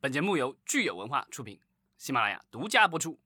本节目由聚友文化出品，喜马拉雅独家播出。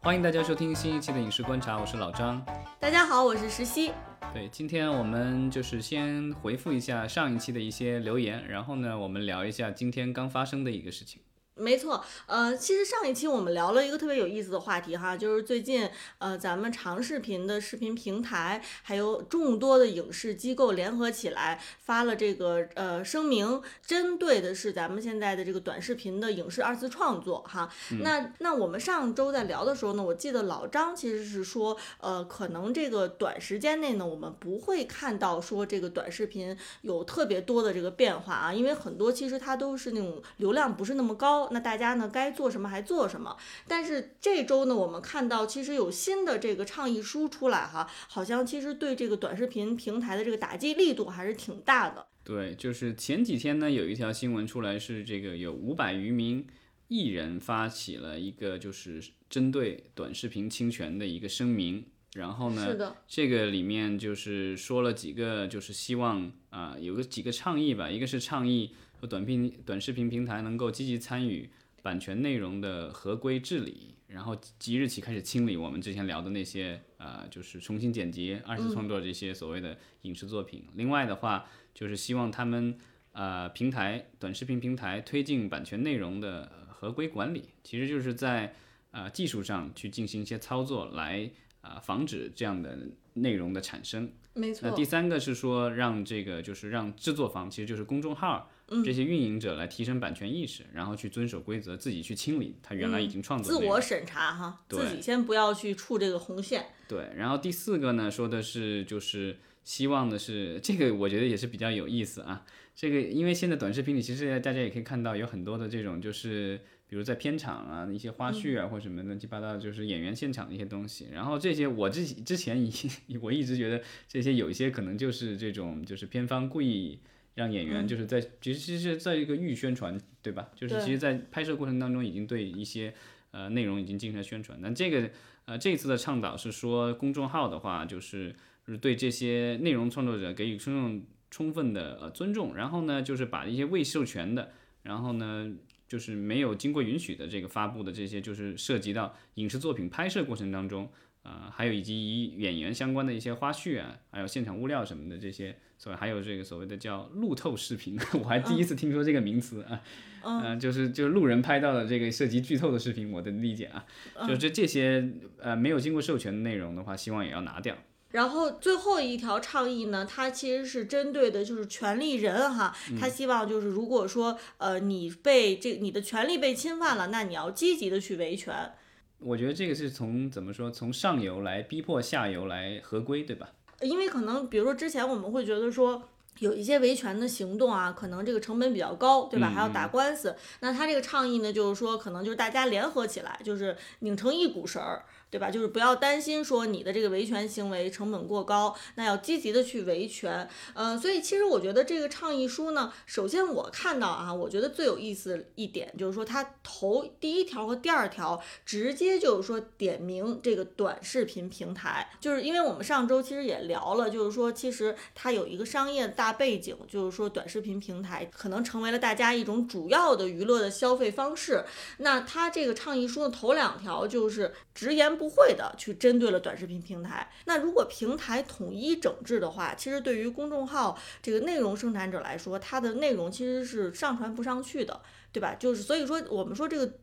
欢迎大家收听新一期的影视观察，我是老张。大家好，我是石溪。对，今天我们就是先回复一下上一期的一些留言，然后呢，我们聊一下今天刚发生的一个事情。没错，呃，其实上一期我们聊了一个特别有意思的话题哈，就是最近呃咱们长视频的视频平台还有众多的影视机构联合起来发了这个呃声明，针对的是咱们现在的这个短视频的影视二次创作哈。那那我们上周在聊的时候呢，我记得老张其实是说，呃，可能这个短时间内呢，我们不会看到说这个短视频有特别多的这个变化啊，因为很多其实它都是那种流量不是那么高。那大家呢该做什么还做什么？但是这周呢，我们看到其实有新的这个倡议书出来哈，好像其实对这个短视频平台的这个打击力度还是挺大的。对，就是前几天呢，有一条新闻出来，是这个有五百余名艺人发起了一个就是针对短视频侵权的一个声明，然后呢，是的，这个里面就是说了几个，就是希望啊有个几个倡议吧，一个是倡议。短平短视频平台能够积极参与版权内容的合规治理，然后即日起开始清理我们之前聊的那些呃，就是重新剪辑、二次创作这些所谓的影视作品。另外的话，就是希望他们呃平台短视频平台推进版权内容的合规管理，其实就是在呃技术上去进行一些操作，来啊防止这样的内容的产生。没错。那第三个是说让这个就是让制作方，其实就是公众号。这些运营者来提升版权意识，然后去遵守规则，自己去清理他原来已经创作自我审查哈，自己先不要去触这个红线。对，然后第四个呢，说的是就是希望的是这个，我觉得也是比较有意思啊。这个因为现在短视频里其实大家也可以看到有很多的这种就是比如在片场啊一些花絮啊或什么乱七八糟就是演员现场的一些东西，然后这些我之之前一 我一直觉得这些有一些可能就是这种就是片方故意。让演员就是在其实是在一个预宣传，对吧？就是其实，在拍摄过程当中已经对一些呃内容已经进行了宣传。那这个呃这次的倡导是说，公众号的话就是是对这些内容创作者给予充分充分的呃尊重，然后呢就是把一些未授权的，然后呢就是没有经过允许的这个发布的这些，就是涉及到影视作品拍摄过程当中。啊，还有以及与演员相关的一些花絮啊，还有现场物料什么的这些，所以还有这个所谓的叫路透视频，我还第一次听说这个名词啊，嗯，就是就是路人拍到的这个涉及剧透的视频，我的理解啊，就这这些呃没有经过授权的内容的话，希望也要拿掉。然后最后一条倡议呢，它其实是针对的就是权利人哈，他希望就是如果说呃你被这你的权利被侵犯了，那你要积极的去维权。我觉得这个是从怎么说，从上游来逼迫下游来合规，对吧？因为可能比如说之前我们会觉得说有一些维权的行动啊，可能这个成本比较高，对吧？还要打官司。那他这个倡议呢，就是说可能就是大家联合起来，就是拧成一股绳儿。对吧？就是不要担心说你的这个维权行为成本过高，那要积极的去维权。嗯，所以其实我觉得这个倡议书呢，首先我看到啊，我觉得最有意思一点就是说，它头第一条和第二条直接就是说点名这个短视频平台，就是因为我们上周其实也聊了，就是说其实它有一个商业大背景，就是说短视频平台可能成为了大家一种主要的娱乐的消费方式。那它这个倡议书的头两条就是直言不。会的，去针对了短视频平台。那如果平台统一整治的话，其实对于公众号这个内容生产者来说，它的内容其实是上传不上去的，对吧？就是所以说，我们说这个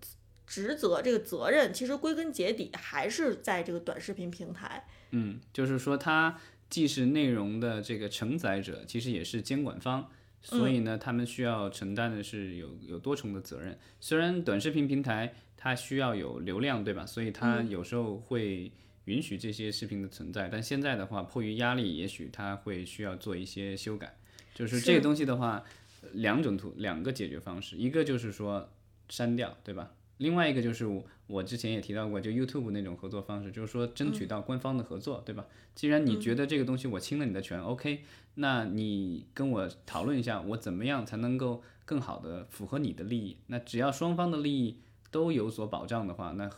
职责、这个责任，其实归根结底还是在这个短视频平台。嗯，就是说，它既是内容的这个承载者，其实也是监管方，所以呢，他们需要承担的是有有多重的责任。虽然短视频平台。它需要有流量，对吧？所以它有时候会允许这些视频的存在。但现在的话，迫于压力，也许它会需要做一些修改。就是这个东西的话，两种途两个解决方式，一个就是说删掉，对吧？另外一个就是我之前也提到过，就 YouTube 那种合作方式，就是说争取到官方的合作，对吧？既然你觉得这个东西我侵了你的权，OK，那你跟我讨论一下，我怎么样才能够更好的符合你的利益？那只要双方的利益。都有所保障的话，那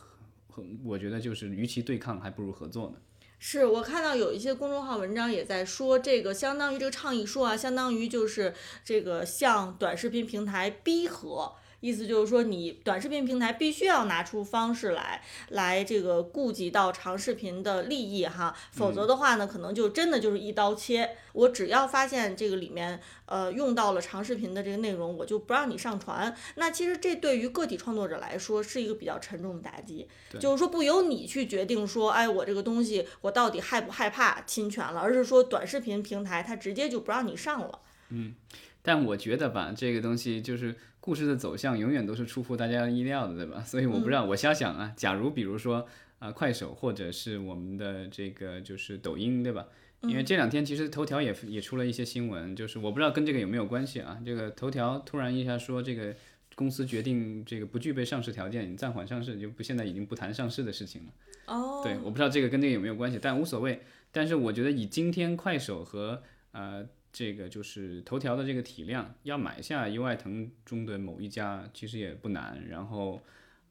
和我觉得就是与其对抗，还不如合作呢。是我看到有一些公众号文章也在说，这个相当于这个倡议书啊，相当于就是这个向短视频平台逼和。意思就是说，你短视频平台必须要拿出方式来，来这个顾及到长视频的利益哈，否则的话呢，可能就真的就是一刀切。我只要发现这个里面呃用到了长视频的这个内容，我就不让你上传。那其实这对于个体创作者来说是一个比较沉重的打击，就是说不由你去决定说，哎，我这个东西我到底害不害怕侵权了，而是说短视频平台它直接就不让你上了。嗯，但我觉得吧，这个东西就是。故事的走向永远都是出乎大家意料的，对吧？所以我不知道，我瞎想啊。假如比如说啊，快手或者是我们的这个就是抖音，对吧？因为这两天其实头条也也出了一些新闻，就是我不知道跟这个有没有关系啊。这个头条突然一下说，这个公司决定这个不具备上市条件，暂缓上市，就不现在已经不谈上市的事情了。哦。对，我不知道这个跟这个有没有关系，但无所谓。但是我觉得以今天快手和呃。这个就是头条的这个体量，要买下优爱腾中的某一家，其实也不难。然后，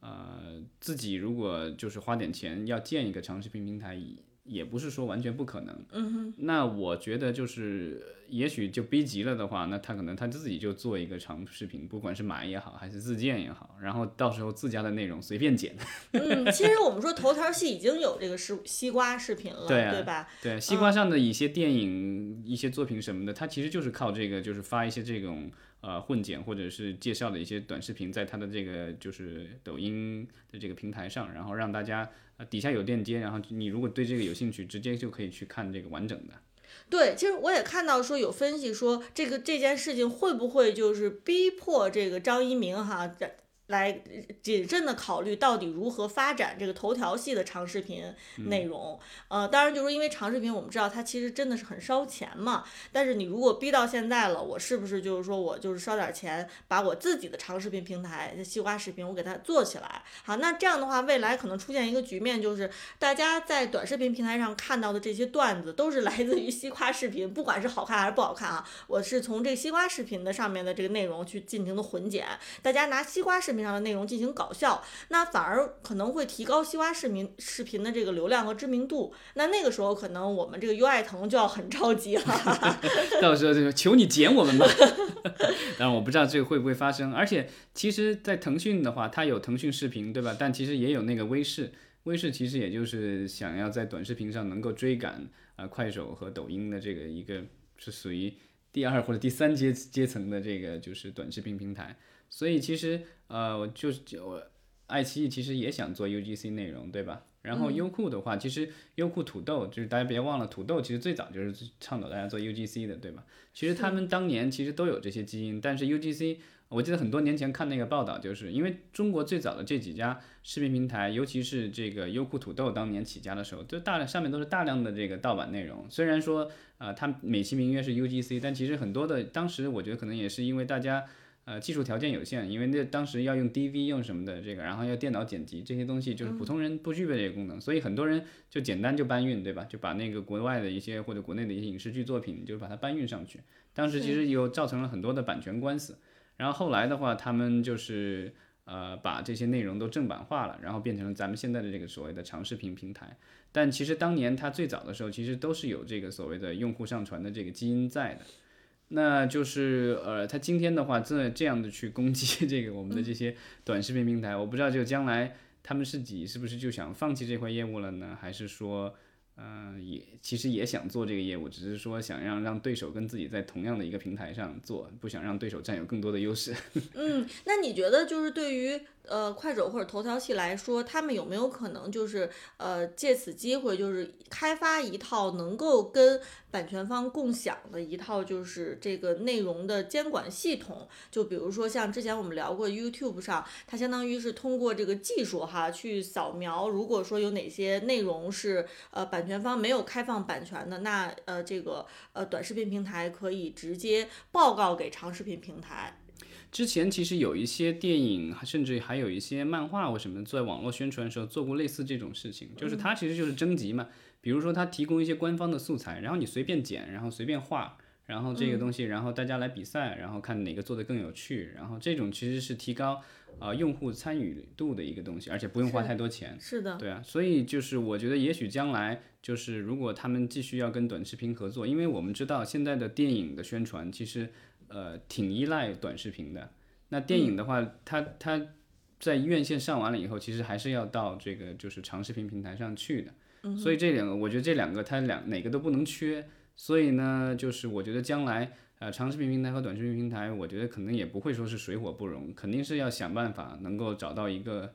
呃，自己如果就是花点钱要建一个长视频平台。也不是说完全不可能，嗯哼，那我觉得就是，也许就逼急了的话，那他可能他自己就做一个长视频，不管是买也好，还是自建也好，然后到时候自家的内容随便剪。嗯，其实我们说头条系已经有这个是西瓜视频了，对对吧？对，西瓜上的一些电影、一些作品什么的，它其实就是靠这个，就是发一些这种呃混剪或者是介绍的一些短视频，在它的这个就是抖音的这个平台上，然后让大家呃。底下有链接，然后你如果对这个有兴趣，直接就可以去看这个完整的。对，其实我也看到说有分析说，这个这件事情会不会就是逼迫这个张一鸣哈？来谨慎的考虑到底如何发展这个头条系的长视频内容，呃，当然就是因为长视频我们知道它其实真的是很烧钱嘛，但是你如果逼到现在了，我是不是就是说我就是烧点钱把我自己的长视频平台西瓜视频我给它做起来，好，那这样的话未来可能出现一个局面就是大家在短视频平台上看到的这些段子都是来自于西瓜视频，不管是好看还是不好看啊，我是从这西瓜视频的上面的这个内容去进行的混剪，大家拿西瓜视视频。上的内容进行搞笑，那反而可能会提高西瓜视频视频的这个流量和知名度。那那个时候，可能我们这个优爱腾就要很着急了。到时候就求你剪我们吧。当然，我不知道这个会不会发生。而且，其实，在腾讯的话，它有腾讯视频，对吧？但其实也有那个微视。微视其实也就是想要在短视频上能够追赶啊快手和抖音的这个一个是属于第二或者第三阶阶层的这个就是短视频平台。所以其实，呃，我就是我爱奇艺其实也想做 UGC 内容，对吧？然后优酷的话，其实优酷土豆就是大家别忘了，土豆其实最早就是倡导大家做 UGC 的，对吧？其实他们当年其实都有这些基因，但是 UGC，我记得很多年前看那个报道，就是因为中国最早的这几家视频平台，尤其是这个优酷土豆当年起家的时候，就大量上面都是大量的这个盗版内容。虽然说啊，它美其名曰是 UGC，但其实很多的当时我觉得可能也是因为大家。呃，技术条件有限，因为那当时要用 DV 用什么的这个，然后要电脑剪辑这些东西，就是普通人不具备这个功能，所以很多人就简单就搬运，对吧？就把那个国外的一些或者国内的一些影视剧作品，就是把它搬运上去。当时其实又造成了很多的版权官司。然后后来的话，他们就是呃把这些内容都正版化了，然后变成了咱们现在的这个所谓的长视频平台。但其实当年它最早的时候，其实都是有这个所谓的用户上传的这个基因在的。那就是呃，他今天的话，这这样的去攻击这个我们的这些短视频平台，我不知道就将来他们自己是不是就想放弃这块业务了呢？还是说，嗯，也其实也想做这个业务，只是说想让让对手跟自己在同样的一个平台上做，不想让对手占有更多的优势。嗯，那你觉得就是对于？呃，快手或者头条系来说，他们有没有可能就是呃借此机会，就是开发一套能够跟版权方共享的一套就是这个内容的监管系统？就比如说像之前我们聊过 YouTube 上，它相当于是通过这个技术哈去扫描，如果说有哪些内容是呃版权方没有开放版权的，那呃这个呃短视频平台可以直接报告给长视频平台。之前其实有一些电影，甚至还有一些漫画或什么，在网络宣传的时候做过类似这种事情，就是它其实就是征集嘛，比如说它提供一些官方的素材，然后你随便剪，然后随便画，然后这个东西，然后大家来比赛，然后看哪个做的更有趣，然后这种其实是提高啊、用户参与度的一个东西，而且不用花太多钱。是的，对啊，所以就是我觉得，也许将来就是如果他们继续要跟短视频合作，因为我们知道现在的电影的宣传其实呃挺依赖短视频的。那电影的话，它它在院线上完了以后，其实还是要到这个就是长视频平台上去的。所以这两个，我觉得这两个它两哪个都不能缺。所以呢，就是我觉得将来呃长视频平台和短视频平台，我觉得可能也不会说是水火不容，肯定是要想办法能够找到一个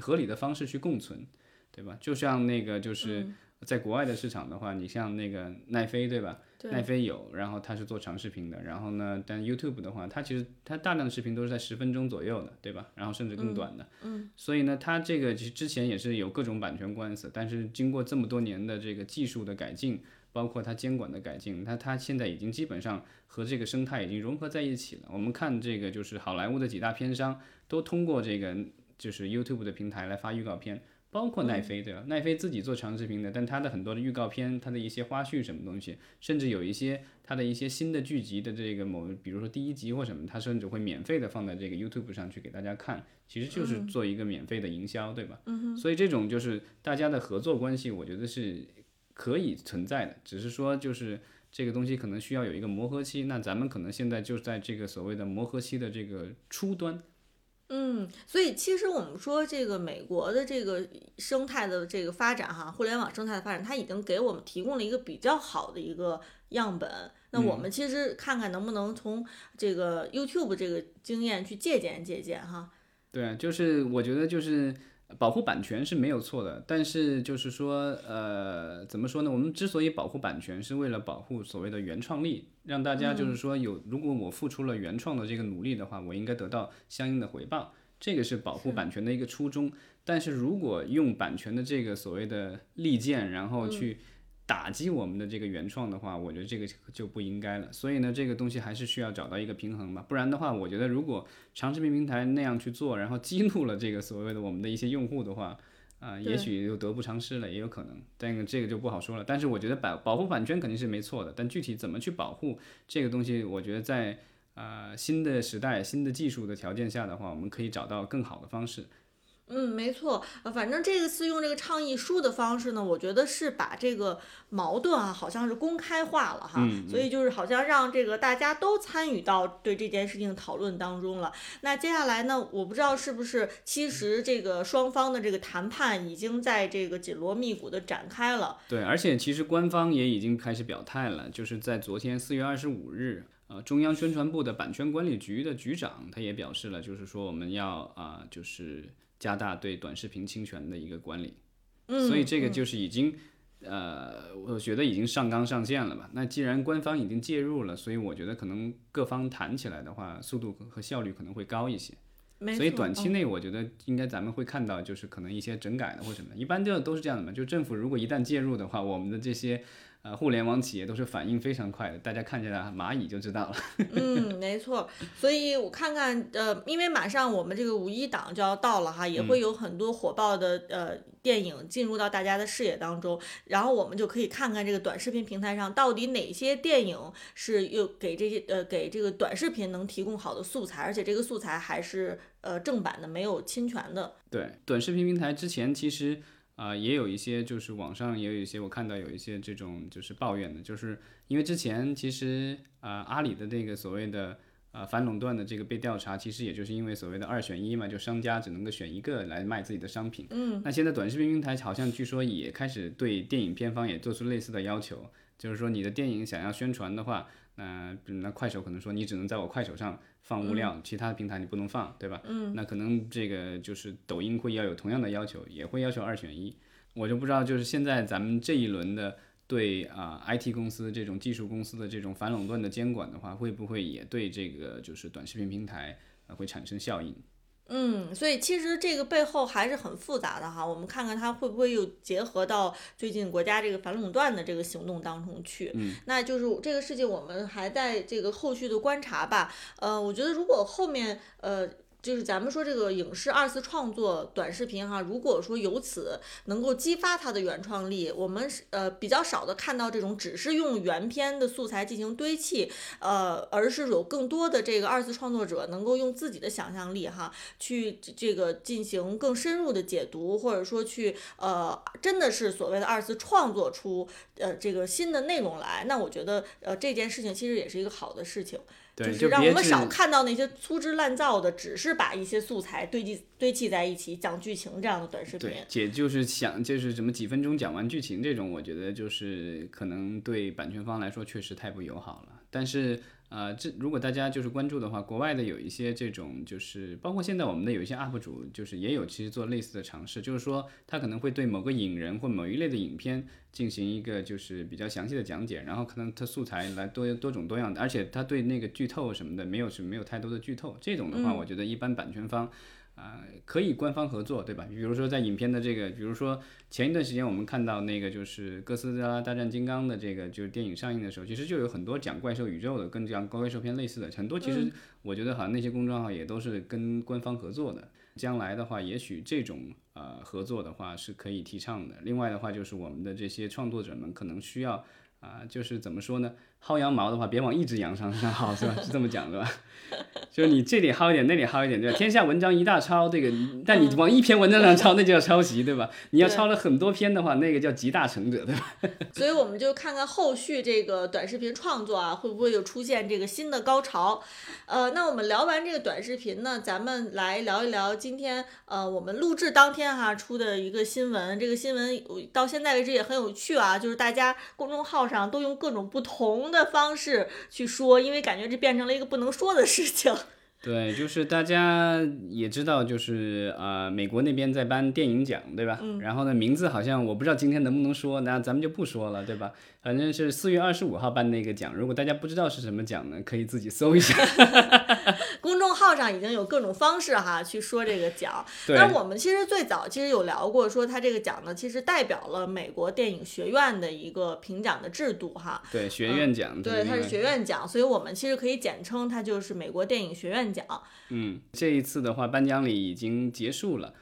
合理的方式去共存，对吧？就像那个就是在国外的市场的话，你像那个奈飞，对吧？对奈飞有，然后它是做长视频的，然后呢，但 YouTube 的话，它其实它大量的视频都是在十分钟左右的，对吧？然后甚至更短的，嗯，所以呢，它这个其实之前也是有各种版权官司，但是经过这么多年的这个技术的改进，包括它监管的改进，它它现在已经基本上和这个生态已经融合在一起了。我们看这个就是好莱坞的几大片商都通过这个就是 YouTube 的平台来发预告片。包括奈飞对吧？奈飞自己做长视频的，但它的很多的预告片，它的一些花絮什么东西，甚至有一些它的一些新的剧集的这个某，比如说第一集或什么，它甚至会免费的放在这个 YouTube 上去给大家看，其实就是做一个免费的营销，对吧？嗯所以这种就是大家的合作关系，我觉得是可以存在的，只是说就是这个东西可能需要有一个磨合期，那咱们可能现在就在这个所谓的磨合期的这个初端。嗯，所以其实我们说这个美国的这个生态的这个发展哈，互联网生态的发展，它已经给我们提供了一个比较好的一个样本。那我们其实看看能不能从这个 YouTube 这个经验去借鉴借鉴哈。对啊，就是我觉得就是保护版权是没有错的，但是就是说，呃，怎么说呢？我们之所以保护版权，是为了保护所谓的原创力，让大家就是说有，如果我付出了原创的这个努力的话，我应该得到相应的回报，这个是保护版权的一个初衷。但是如果用版权的这个所谓的利剑，然后去打击我们的这个原创的话，我觉得这个就不应该了。所以呢，这个东西还是需要找到一个平衡吧，不然的话，我觉得如果长视频平台那样去做，然后激怒了这个所谓的我们的一些用户的话，啊、也许又得不偿失了，也有可能。但这个就不好说了。但是我觉得保保护版权肯定是没错的，但具体怎么去保护这个东西，我觉得在啊、新的时代、新的技术的条件下的话，我们可以找到更好的方式。嗯，没错，呃，反正这个次用这个倡议书的方式呢，我觉得是把这个矛盾啊，好像是公开化了哈，所以就是好像让这个大家都参与到对这件事情讨论当中了。那接下来呢，我不知道是不是其实这个双方的这个谈判已经在这个紧锣密鼓的展开了。对，而且其实官方也已经开始表态了，就是在昨天四月二十五日，呃，中央宣传部的版权管理局的局长他也表示了，就是说我们要啊、就是加大对短视频侵权的一个管理，嗯，所以这个就是已经。呃，我觉得已经上纲上线了吧？那既然官方已经介入了，所以我觉得可能各方谈起来的话，速度和效率可能会高一些。所以短期嗯内，我觉得应该咱们会看到，就是可能一些整改的或什么，一般就都是这样的嘛。就政府如果一旦介入的话，我们的这些呃互联网企业都是反应非常快的，大家看见了蚂蚁就知道了。嗯，没错，所以我看看，呃，因为马上我们这个五一档就要到了哈，也会有很多火爆的呃电影进入到大家的视野当中，然后我们就可以看看这个短视频平台上到底哪些电影是又给这些呃给这个短视频能提供好的素材，而且这个素材还是呃正版的，没有侵权的。对，短视频平台之前其实啊、也有一些，就是网上也有一些，我看到有一些这种就是抱怨的，就是因为之前其实啊、阿里的那个所谓的呃反垄断的这个被调查，其实也就是因为所谓的二选一嘛，就商家只能够选一个来卖自己的商品。嗯，那现在短视频平台好像据说也开始对电影片方也做出类似的要求，就是说你的电影想要宣传的话，那那快手可能说你只能在我快手上放物料，其他的平台你不能放，对吧？嗯，那可能这个就是抖音会要有同样的要求，也会要求二选一。我就不知道，就是现在咱们这一轮的对啊、IT 公司这种技术公司的这种反垄断的监管的话，会不会也对这个就是短视频平台呃会产生效应？嗯，所以其实这个背后还是很复杂的哈，我们看看它会不会又结合到最近国家这个反垄断的这个行动当中去。嗯，那就是这个事情我们还在这个后续的观察吧。呃，我觉得如果后面呃。就是咱们说这个影视二次创作短视频哈，如果说由此能够激发它的原创力，我们呃比较少的看到这种只是用原片的素材进行堆砌，呃，而是有更多的这个二次创作者能够用自己的想象力哈，去这个进行更深入的解读，或者说去呃真的是所谓的二次创作出呃这个新的内容来，那我觉得呃这件事情其实也是一个好的事情。对，是让我们少看到那些粗制滥造的，只是把一些素材堆积堆砌在一起讲剧情这样的短视频对，。姐就是想就是什么几分钟讲完剧情这种，我觉得就是可能对版权方来说确实太不友好了。但是呃，这如果大家就是关注的话，国外的有一些这种就是包括现在我们的有一些 UP 主就是也有其实做类似的尝试，就是说他可能会对某个影人或某一类的影片进行一个就是比较详细的讲解，然后可能他素材来多多种多样的，而且他对那个剧透什么的没有是没有太多的剧透，这种的话，我觉得一般版权方。啊、可以官方合作，对吧？比如说在影片的这个，比如说前一段时间我们看到那个就是哥斯拉大战金刚的这个就是电影上映的时候，其实就有很多讲怪兽宇宙的，跟这样怪兽片类似的，很多其实我觉得好像那些公众号也都是跟官方合作的。将来的话，也许这种呃合作的话是可以提倡的。另外的话，就是我们的这些创作者们可能需要啊、就是怎么说呢？薅羊毛的话，别往一只羊上上薅，是吧？是这么讲的吧？就是你这里薅一点，那里薅一点，对吧？天下文章一大抄，这个，但你往一篇文章上抄，那就叫抄袭，对吧？你要抄了很多篇的话，那个叫集大成者，对吧？所以我们就看看后续这个短视频创作啊，会不会有出现这个新的高潮？呃，那我们聊完这个短视频呢，咱们来聊一聊今天呃我们录制当天哈、出的一个新闻。这个新闻呃到现在为止也很有趣啊，就是大家公众号上都用各种不同的方式去说，因为感觉这变成了一个不能说的事情。对，就是大家也知道，就是呃，美国那边在颁电影奖，对吧？然后呢，名字好像我不知道今天能不能说，那咱们就不说了，对吧？反正是四月二十五号颁那个奖，如果大家不知道是什么奖呢，可以自己搜一下。公众号上已经有各种方式哈去说这个奖。对那我们其实最早其实有聊过，说它这个奖呢，其实代表了美国电影学院的一个评奖的制度哈。对，学院奖，嗯对，它是学院奖，所以我们其实可以简称它就是美国电影学院奖。嗯，这一次的话，颁奖礼已经结束了，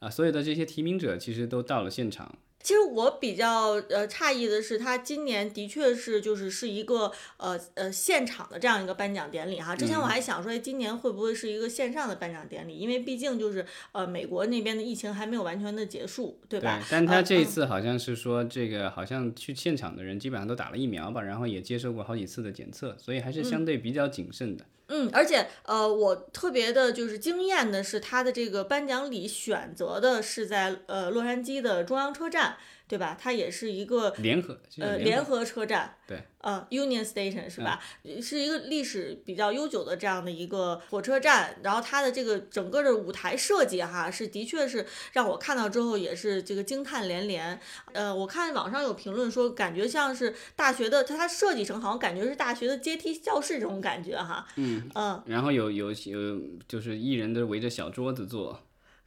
啊，所有的这些提名者其实都到了现场。其实我比较呃诧异的是，他今年的确是就是是一个呃呃现场的这样一个颁奖典礼哈。之前我还想说，哎，今年会不会是一个线上的颁奖典礼？因为毕竟就是呃美国那边的疫情还没有完全的结束，对吧？但他这一次好像是说，这个好像去现场的人基本上都打了疫苗吧，然后也接受过好几次的检测，所以还是相对比较谨慎的。嗯，嗯而且呃，我特别的就是惊艳的是，他的这个颁奖礼选择的是在呃洛杉矶的中央车站，对吧？它也是一个联合呃联联合车站，对，呃 Union Station 是吧？是一个历史比较悠久的这样的一个火车站，然后它的这个整个的舞台设计哈，是的确是让我看到之后也是这个惊叹连连。呃，我看网上有评论说，感觉像是大学的，它它设计成好像感觉是大学的阶梯教室这种感觉哈。嗯嗯，然后有有有就是艺人都围着小桌子坐，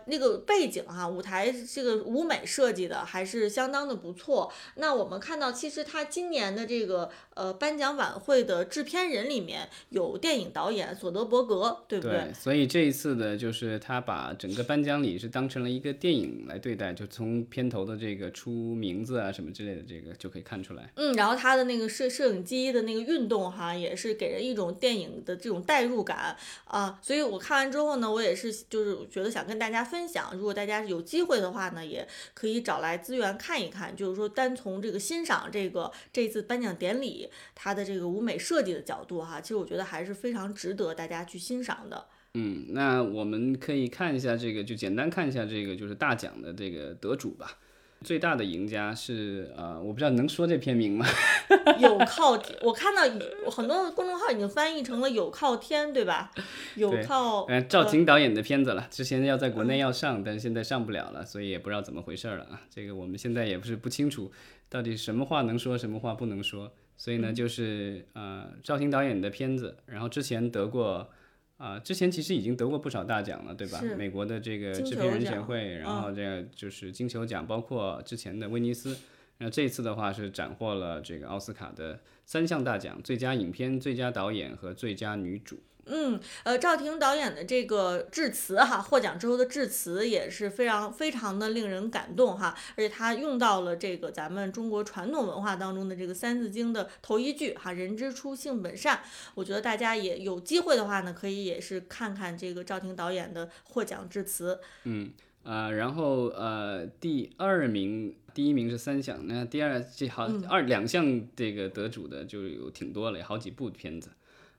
那个背景哈、舞台这个舞美设计的还是相当的不错。那我们看到，其实他今年的这个呃颁奖晚会的制片人里面有电影导演索德伯格，对不对？所以这一次的就是他把整个颁奖礼是当成了一个电影来对待，就从片头的这个出名字啊什么之类的，这个就可以看出来。嗯，然后他的那个摄摄影机的那个运动哈，也是给人一种电影的这种代入感啊。所以我看完之后呢，我也是就是觉得想跟大家分享，如果大家有机会的话呢，也可以找来资源看一看，就是说单从这个欣赏这个这次颁奖典礼它的这个舞美设计的角度哈，其实我觉得还是非常值得大家去欣赏的。嗯，那我们可以看一下这个，就简单看一下这个就是大奖的这个得主吧。最大的赢家是呃，我不知道能说这片名吗？有靠天，我看到很多公众号已经翻译成了有靠天，对吧？有对靠呃，赵婷导演的片子了，之前要在国内要上，但是现在上不了了，所以也不知道怎么回事儿了啊。这个我们现在也不是不清楚，到底什么话能说，什么话不能说。所以呢，就是呃，赵婷导演的片子，然后之前得过。啊、之前其实已经得过不少大奖了，对吧？美国的这个制片人协会，然嗯后这个就是金球奖，包括之前的威尼斯，然后这一次的话是斩获了这个奥斯卡的三项大奖：最佳影片、最佳导演和最佳女主。嗯，呃，赵婷导演的这个致辞哈，获奖之后的致辞也是非常非常的令人感动哈，而且他用到了这个咱们中国传统文化当中的这个《三字经》的头一句哈，“人之初，性本善”。我觉得大家也有机会的话呢，可以也是看看这个赵婷导演的获奖致辞。嗯，呃，然后呃，第二名，第一名是三项，那第二这好二两项这个得主的就有挺多了，有好几部片子。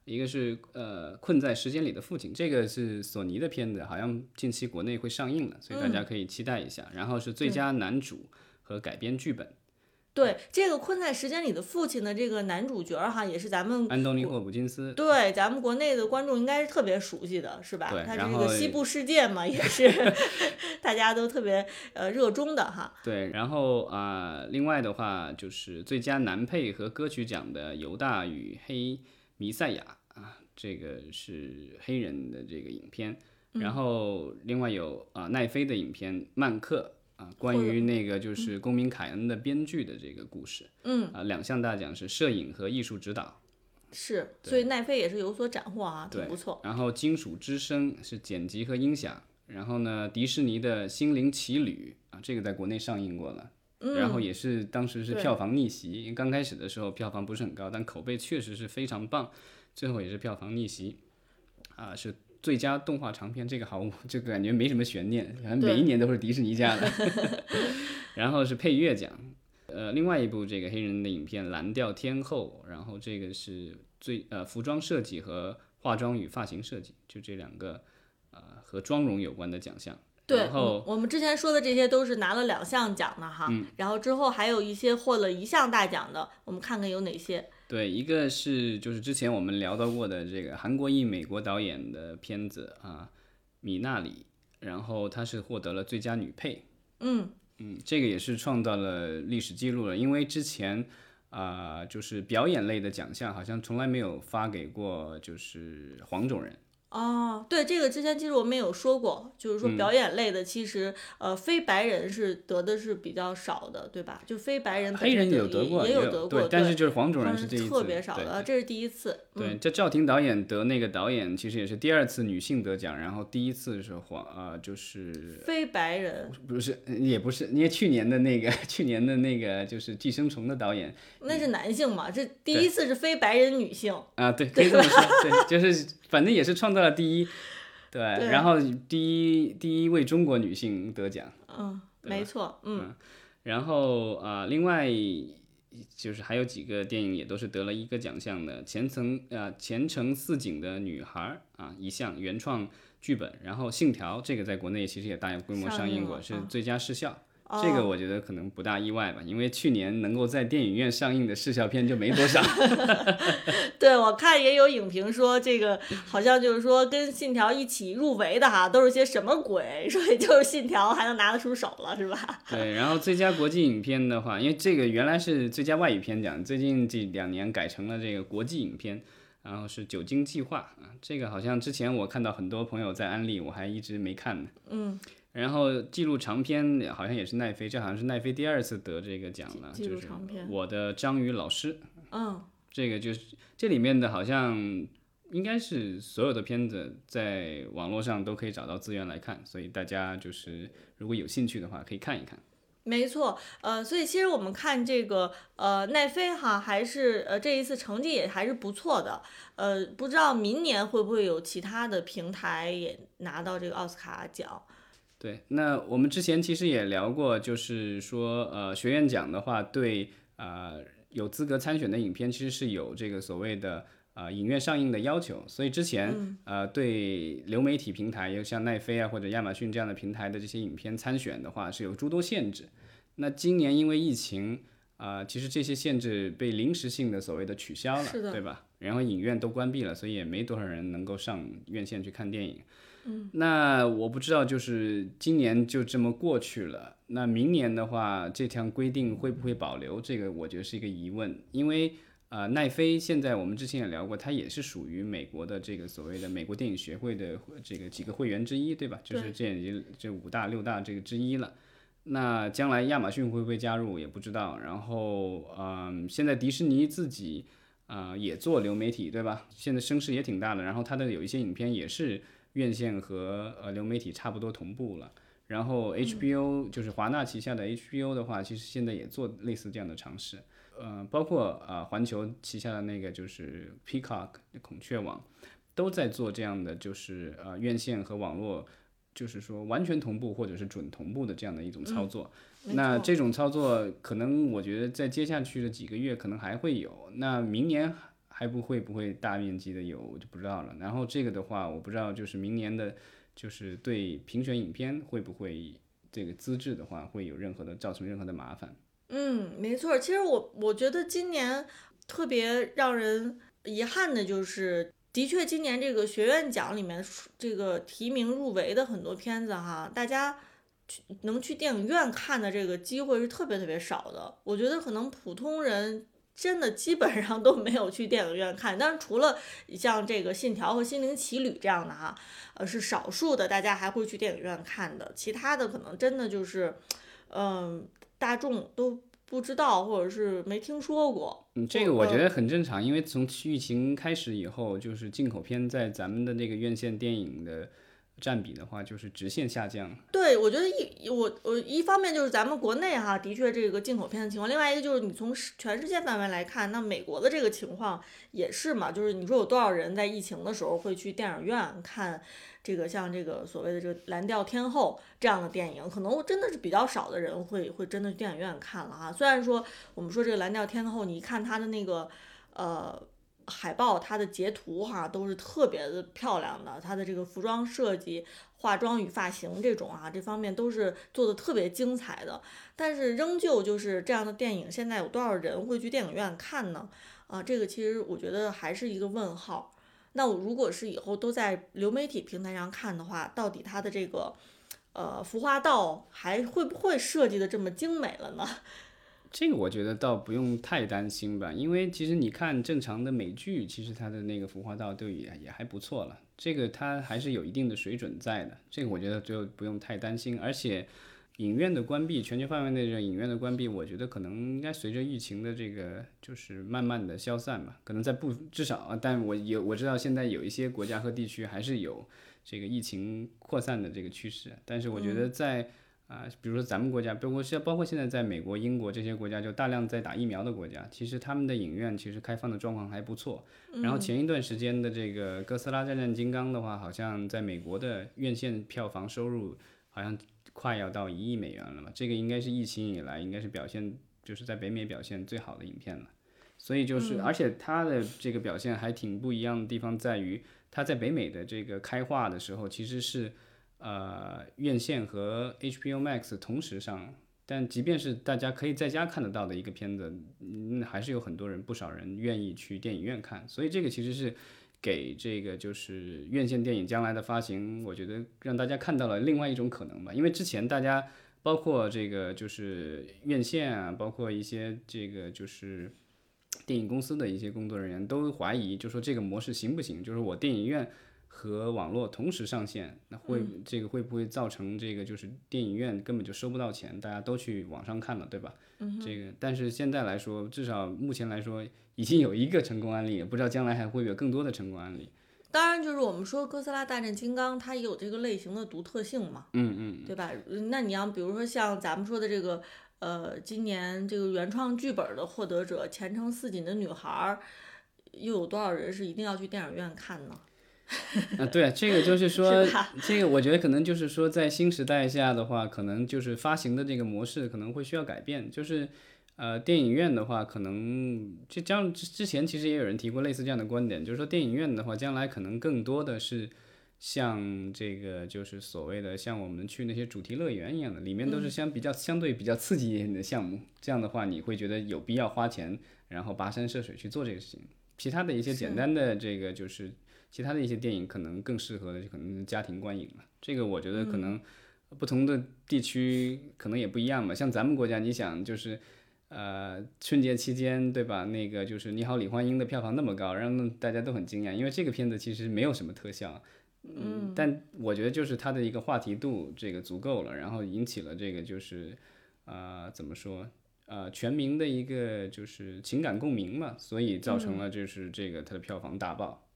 一个是呃困在时间里的父亲，这个是索尼的片子，好像近期国内会上映了，所以大家可以期待一下。然后是最佳男主和改编剧本。对，这个困在时间里的父亲的这个男主角哈，也是咱们安东尼霍普金斯。对，咱们国内的观众应该是特别熟悉的，是吧？对，他这个西部世界嘛，也是 大家都特别呃热衷的哈。对，然后啊，另外的话就是最佳男配和歌曲奖的犹大与黑。弥赛亚啊，这个是黑人的这个影片，然后另外有啊奈飞的影片《曼克》啊，关于那个就是公民凯恩的编剧的这个故事，嗯啊两项大奖是摄影和艺术指导，是，所以奈飞也是有所斩获啊，挺不错。然后《金属之声》是剪辑和音响，然后呢迪士尼的《心灵奇旅》啊，这个在国内上映过了。然后也是当时是票房逆袭，因为刚开始的时候票房不是很高，但口碑确实是非常棒，最后也是票房逆袭，啊，是最佳动画长片，这个好，这个感觉没什么悬念，反正每一年都是迪士尼家的。然后是配乐奖，呃，另外一部这个黑人的影片《蓝调天后》，然后这个是最呃服装设计和化妆与发型设计，就这两个呃和妆容有关的奖项。对，我们之前说的这些都是拿了两项奖的哈，然后之后还有一些获了一项大奖的，我们看看有哪些。对，一个是就是之前我们聊到过的这个韩国裔美国导演的片子啊，米娜里，然后她是获得了最佳女配。嗯嗯，这个也是创造了历史记录了，因为之前啊就是表演类的奖项好像从来没有发给过就是黄种人。哦，对，这个之前其实我们有说过，就是说表演类的，其实呃非白人是得的是比较少的，对吧？就非白人黑人有得过，也有得过，但是就是黄种人是这一次特别少的，这是第一次。对，这赵婷导演得那个导演其实也是第二次女性得奖，然后第一次是黄啊，就是非白人，不是也不是，因为去年的那个 去年的那个就是寄生虫的导演，那是男性嘛？这第一次是非白人女性啊，对，可以这么说，对，就是。反正也是创造了第一，对，然后第一第一位中国女性得奖，嗯，没错，嗯，然后啊，另外就是还有几个电影也都是得了一个奖项的，前程啊前程似锦的女孩啊一项原创剧本，然后信条这个在国内其实也大规模上映过，是最佳视效。这个我觉得可能不大意外吧，因为去年能够在电影院上映的视效片就没多少。对，我看也有影评说这个好像就是说跟《信条》一起入围的哈，都是些什么鬼？所以就是《信条》还能拿得出手了，是吧？对，然后最佳国际影片的话，因为这个原来是最佳外语片奖，最近这两年改成了这个国际影片，然后是《酒精计划》啊，这个好像之前我看到很多朋友在安利，我还一直没看呢。嗯。然后记录长片好像也是奈飞，这好像是奈飞第二次得这个奖了，就是我的章鱼老师。嗯，这个就是这里面的好像应该是所有的片子在网络上都可以找到资源来看，所以大家就是如果有兴趣的话可以看一看。没错，呃，所以其实我们看这个呃奈飞哈，还是呃这一次成绩也还是不错的。呃，不知道明年会不会有其他的平台也拿到这个奥斯卡奖。对，那我们之前其实也聊过，就是说，呃，学院奖的话，对，呃，有资格参选的影片，其实是有这个所谓的，呃，影院上映的要求。所以之前，呃，对流媒体平台，有像奈飞啊或者亚马逊这样的平台的这些影片参选的话，是有诸多限制。那今年因为疫情，啊，其实这些限制被临时性的所谓的取消了，对吧？然后影院都关闭了，所以也没多少人能够上院线去看电影。那我不知道，就是今年就这么过去了。那明年的话，这条规定会不会保留？这个我觉得是一个疑问。因为呃，奈飞现在我们之前也聊过，它也是属于美国的这个所谓的美国电影学会的这个几个会员之一，对吧？就是这已这五大六大这个之一了。那将来亚马逊会不会加入也不知道。然后嗯，现在迪士尼自己啊、也做流媒体，对吧？现在声势也挺大的，然后它的有一些影片也是院线和呃流媒体差不多同步了。然后 HBO、就是华纳旗下的 HBO 的话，其实现在也做类似这样的尝试。呃，包括啊环球旗下的那个就是 Peacock 孔雀网，都在做这样的就是呃院线和网络，就是说完全同步或者是准同步的这样的一种操作。那这种操作可能我觉得在接下去的几个月可能还会有，那明年还不会不会大面积的有我就不知道了。然后这个的话，我不知道就是明年的，就是对评选影片会不会这个资质的话会有任何的造成任何的麻烦。嗯，没错。其实我我觉得今年特别让人遗憾的就是，的确今年这个学院奖里面这个提名入围的很多片子哈，大家去能去电影院看的这个机会是特别特别少的。我觉得可能普通人。真的基本上都没有去电影院看，但是除了像这个《信条》和《心灵奇旅》这样的哈，呃，是少数的大家还会去电影院看的，其他的可能真的就是，嗯、大众都不知道或者是没听说过。嗯，这个我觉得很正常，因为从疫情开始以后，就是进口片在咱们的那个院线电影的占比的话，就是直线下降。对，我觉得一我我一方面就是咱们国内哈，的确这个进口片的情况，另外一个就是你从全世界范围来看，那美国的这个情况也是嘛，就是你说有多少人在疫情的时候会去电影院看这个像这个所谓的这个《蓝调天后》这样的电影，可能真的是比较少的人会会真的去电影院看了哈。虽然说我们说这个《蓝调天后》，你一看它的那个呃。海报它的截图哈都是特别的漂亮的，它的这个服装设计、化妆与发型这种啊，这方面都是做的特别精彩的。但是仍旧就是这样的电影，现在有多少人会去电影院看呢？啊，这个其实我觉得还是一个问号。那我如果是以后都在流媒体平台上看的话，到底它的这个呃服化道还会不会设计的这么精美了呢？这个我觉得倒不用太担心吧，因为其实你看正常的美剧，其实它的那个服化道都也也还不错了，这个它还是有一定的水准在的，这个我觉得就不用太担心。而且影院的关闭，全球范围内的影院的关闭，我觉得可能应该随着疫情的这个就是慢慢的消散吧，可能在不至少啊，但我有我知道现在有一些国家和地区还是有这个疫情扩散的这个趋势，但是我觉得在啊，比如说咱们国家，包括现包括现在在美国、英国这些国家，就大量在打疫苗的国家，其实他们的影院其实开放的状况还不错。然后前一段时间的这个《哥斯拉大战金刚》的话，好像在美国的院线票房收入好像快要到一亿美元了嘛，这个应该是疫情以来应该是表现就是在北美表现最好的影片了。所以就是，而且它的这个表现还挺不一样的地方在于，它在北美的这个开画的时候其实是。呃，院线和 HBO Max 同时上，但即便是大家可以在家看得到的一个片子，嗯，还是有很多人，不少人愿意去电影院看。所以这个其实是给这个就是院线电影将来的发行，我觉得让大家看到了另外一种可能吧。因为之前大家包括这个就是院线啊，包括一些这个就是电影公司的一些工作人员都怀疑，就说这个模式行不行？就是我电影院。和网络同时上线，那会这个会不会造成这个就是电影院根本就收不到钱，大家都去网上看了，对吧？嗯这个但是现在来说，至少目前来说已经有一个成功案例，不知道将来还会有更多的成功案例。当然，就是我们说《哥斯拉大战金刚》，它也有这个类型的独特性嘛，嗯嗯，对吧？那你要比如说像咱们说的这个，呃，今年这个原创剧本的获得者《前程似锦的女孩》，又有多少人是一定要去电影院看呢？啊，对，这个就是说，是这个我觉得可能就是说，在新时代下的话，可能就是发行的这个模式可能会需要改变。就是，呃，电影院的话，可能这将之之前其实也有人提过类似这样的观点，就是说电影院的话，将来可能更多的是像这个就是所谓的像我们去那些主题乐园一样的，里面都是相比较相对比较刺激一点的项目。这样的话，你会觉得有必要花钱，然后跋山涉水去做这个事情。其他的一些简单的这个就是。其他的一些电影可能更适合的就，可能是家庭观影了。这个我觉得可能不同的地区可能也不一样吧。像咱们国家，你想就是，呃，春节期间对吧？那个就是《你好，李焕英》的票房那么高，让大家都很惊讶，因为这个片子其实没有什么特效，嗯，但我觉得就是它的一个话题度这个足够了，然后引起了这个就是，呃，怎么说？呃全民的一个就是情感共鸣嘛，所以造成了就是这个它的票房大爆。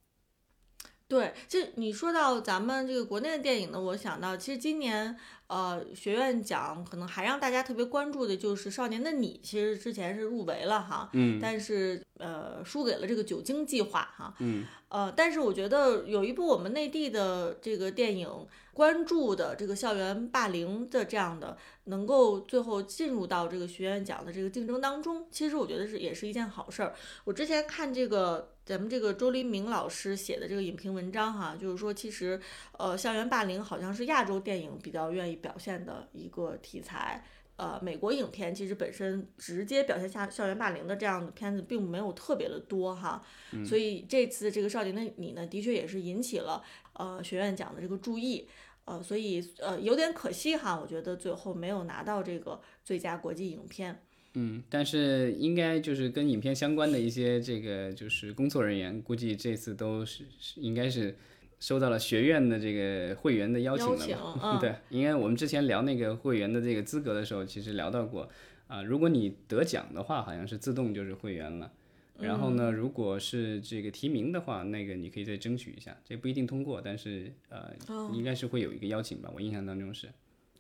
对，这你说到咱们这个国内的电影呢，我想到其实今年呃学院奖可能还让大家特别关注的就是《少年的你》，其实之前是入围了哈，嗯，但是呃输给了这个酒精计划哈，嗯，呃，但是我觉得有一部我们内地的这个电影关注的这个校园霸凌的这样的，能够最后进入到这个学院奖的这个竞争当中，其实我觉得是也是一件好事儿。我之前看这个。咱们这个周黎明老师写的这个影评文章哈，就是说其实，呃，校园霸凌好像是亚洲电影比较愿意表现的一个题材。呃，美国影片其实本身直接表现下校园霸凌的这样的片子并没有特别的多哈。所以这次这个少年的你呢，的确也是引起了呃学院奖的这个注意。呃，所以呃有点可惜哈，我觉得最后没有拿到这个最佳国际影片。嗯，但是应该就是跟影片相关的一些这个就是工作人员，估计这次都是应该是收到了学院的这个会员的邀请了吧？对，因为我们之前聊那个会员的这个资格的时候，其实聊到过啊，如果你得奖的话，好像是自动就是会员了。然后呢，如果是这个提名的话，那个你可以再争取一下，这不一定通过，但是呃，应该是会有一个邀请吧？我印象当中是。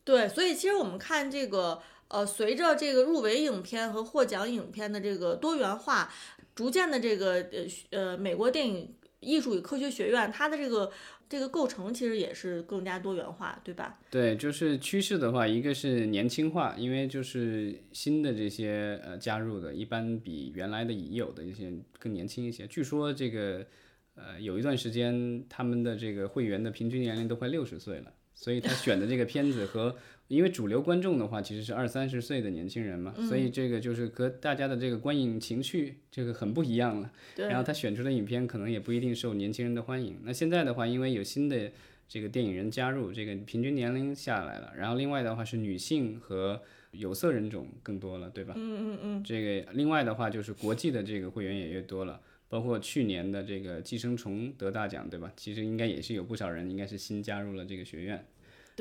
对，所以其实我们看这个。呃，随着这个入围影片和获奖影片的这个多元化，逐渐的这个呃呃，美国电影艺术与科学学院它的这个这个构成其实也是更加多元化，对吧？对，就是趋势的话，一个是年轻化，因为就是新的这些呃加入的，一般比原来的已有的一些更年轻一些。据说这个呃有一段时间，他们的这个会员的平均年龄都快六十岁了，所以他选的这个片子和。因为主流观众的话，其实是二三十岁的年轻人嘛，所以这个就是和大家的这个观影情绪这个很不一样了。然后他选出的影片可能也不一定受年轻人的欢迎。那现在的话，因为有新的这个电影人加入，这个平均年龄下来了。然后另外的话是女性和有色人种更多了，对吧？嗯嗯嗯。这个另外的话就是国际的这个会员也越多了，包括去年的这个《寄生虫》得大奖，对吧？其实应该也是有不少人应该是新加入了这个学院。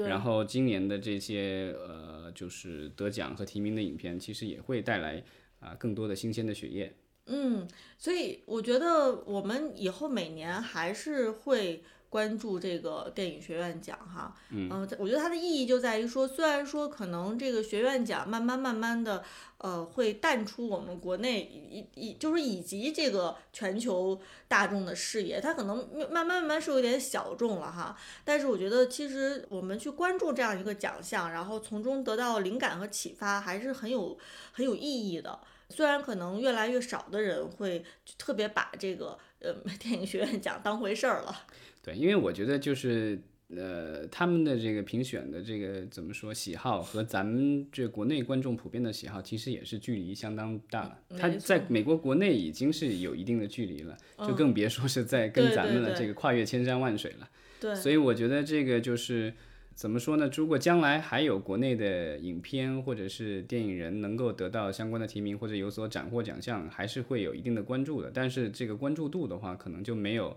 然后今年的这些呃，就是得奖和提名的影片，其实也会带来啊更多的新鲜的血液。嗯，所以我觉得我们以后每年还是会。关注这个电影学院奖哈，嗯，我觉得它的意义就在于说，虽然说可能这个学院奖慢慢慢慢的，呃，会淡出我们国内以以就是以及这个全球大众的视野，它可能慢慢慢慢是有点小众了哈。但是我觉得其实我们去关注这样一个奖项，然后从中得到灵感和启发，还是很有很有意义的。虽然可能越来越少的人会特别把这个呃 电影学院奖当回事儿了。对，因为我觉得就是呃，他们的这个评选的这个怎么说喜好和咱们这国内观众普遍的喜好，其实也是距离相当大了。他在美国国内已经是有一定的距离了，就更别说是在跟咱们的这个跨越千山万水了。对，所以我觉得这个就是怎么说呢？如果将来还有国内的影片或者是电影人能够得到相关的提名或者有所斩获奖项，还是会有一定的关注的。但是这个关注度的话，可能就没有。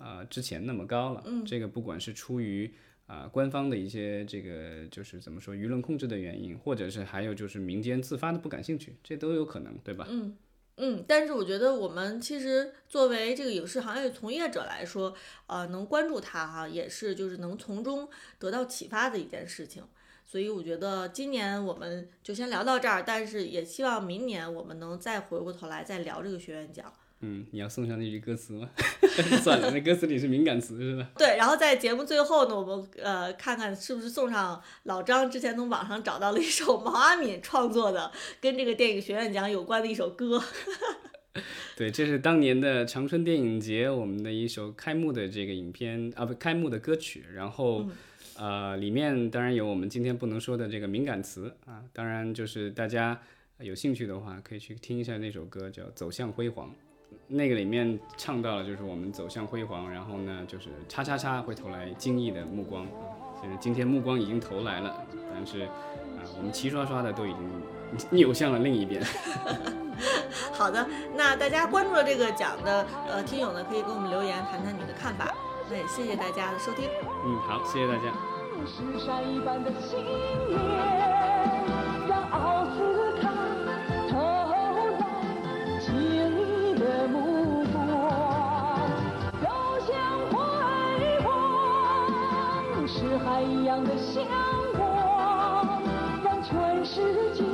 啊，之前那么高了，嗯这个不管是出于啊官方的一些这个就是怎么说舆论控制的原因，或者是还有就是民间自发的不感兴趣，这都有可能，对吧？嗯嗯，但是我觉得我们其实作为这个影视行业从业者来说，呃，能关注它哈，也是就是能从中得到启发的一件事情。所以我觉得今年我们就先聊到这儿，但是也希望明年我们能再回过头来再聊这个学院奖。嗯，你要送上那句歌词吗？算了，那歌词里是敏感词，是吧？对，然后在节目最后呢，我们呃看看是不是送上老张之前从网上找到了一首毛阿敏创作的跟这个电影学院奖有关的一首歌。对，这是当年的长春电影节我们的一首开幕的这个影片啊，不，开幕的歌曲。然后呃，里面当然有我们今天不能说的这个敏感词啊，当然就是大家有兴趣的话可以去听一下那首歌，叫《走向辉煌》。那个里面唱到了，就是我们走向辉煌，然后呢，就是叉叉叉会投来惊异的目光啊。其实今天目光已经投来了，但是啊，我们齐刷刷的都已经扭向了另一边。好的，那大家关注了这个奖的呃听友呢，可以给我们留言谈谈你的看法。那也谢谢大家的收听。嗯，好，谢谢大家。一一样的向往让全世界